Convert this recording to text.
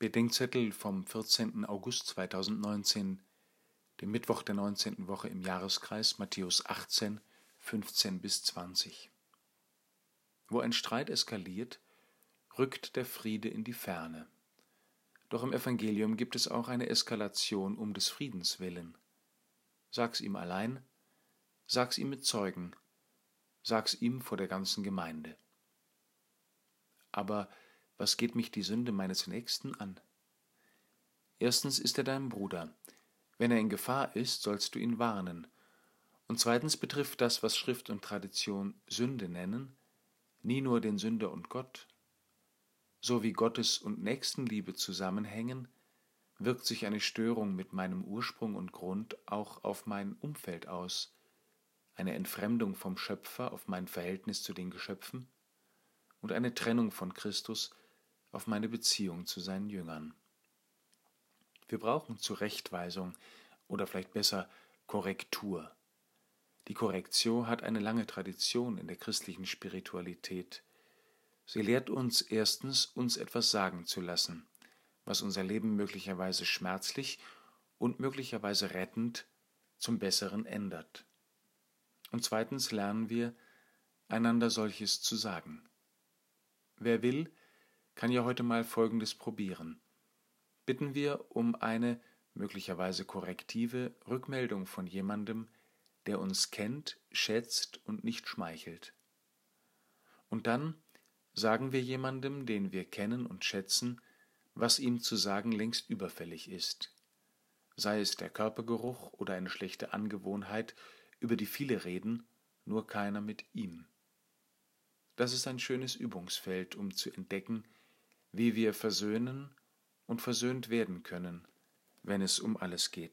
Bedenkzettel vom 14. August 2019, dem Mittwoch der 19. Woche im Jahreskreis Matthäus 18, 15 bis 20. Wo ein Streit eskaliert, rückt der Friede in die Ferne. Doch im Evangelium gibt es auch eine Eskalation um des Friedens willen. Sag's ihm allein, sag's ihm mit Zeugen, sag's ihm vor der ganzen Gemeinde. Aber was geht mich die Sünde meines Nächsten an? Erstens ist er dein Bruder. Wenn er in Gefahr ist, sollst du ihn warnen. Und zweitens betrifft das, was Schrift und Tradition Sünde nennen, nie nur den Sünder und Gott. So wie Gottes und Nächstenliebe zusammenhängen, wirkt sich eine Störung mit meinem Ursprung und Grund auch auf mein Umfeld aus, eine Entfremdung vom Schöpfer auf mein Verhältnis zu den Geschöpfen und eine Trennung von Christus auf meine Beziehung zu seinen Jüngern. Wir brauchen Zurechtweisung oder vielleicht besser Korrektur. Die Korrektio hat eine lange Tradition in der christlichen Spiritualität. Sie lehrt uns erstens, uns etwas sagen zu lassen, was unser Leben möglicherweise schmerzlich und möglicherweise rettend zum Besseren ändert. Und zweitens lernen wir, einander solches zu sagen. Wer will, kann ja heute mal Folgendes probieren. Bitten wir um eine möglicherweise korrektive Rückmeldung von jemandem, der uns kennt, schätzt und nicht schmeichelt. Und dann sagen wir jemandem, den wir kennen und schätzen, was ihm zu sagen längst überfällig ist. Sei es der Körpergeruch oder eine schlechte Angewohnheit, über die viele reden, nur keiner mit ihm. Das ist ein schönes Übungsfeld, um zu entdecken, wie wir versöhnen und versöhnt werden können, wenn es um alles geht.